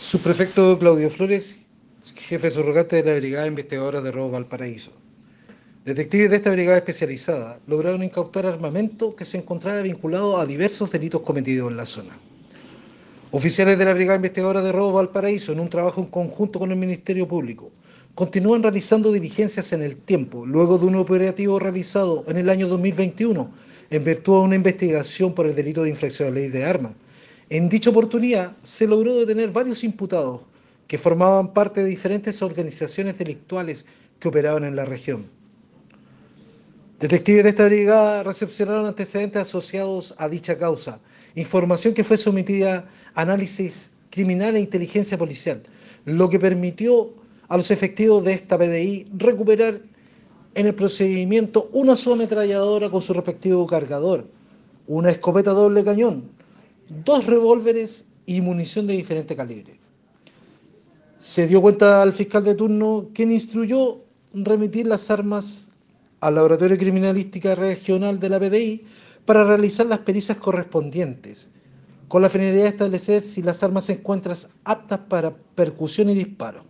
Subprefecto Claudio Flores, jefe surrogante de la Brigada Investigadora de Robo Valparaíso. Detectives de esta brigada especializada lograron incautar armamento que se encontraba vinculado a diversos delitos cometidos en la zona. Oficiales de la Brigada Investigadora de Robo Valparaíso, en un trabajo en conjunto con el Ministerio Público, continúan realizando diligencias en el tiempo, luego de un operativo realizado en el año 2021 en virtud de una investigación por el delito de infracción de la ley de armas. En dicha oportunidad se logró detener varios imputados que formaban parte de diferentes organizaciones delictuales que operaban en la región. Detectives de esta brigada recepcionaron antecedentes asociados a dicha causa, información que fue sometida a análisis criminal e inteligencia policial, lo que permitió a los efectivos de esta PDI recuperar en el procedimiento una subametralladora con su respectivo cargador, una escopeta doble cañón, dos revólveres y munición de diferente calibre. Se dio cuenta al fiscal de turno quien instruyó remitir las armas al Laboratorio Criminalística Regional de la PDI para realizar las pericias correspondientes, con la finalidad de establecer si las armas se encuentran aptas para percusión y disparo.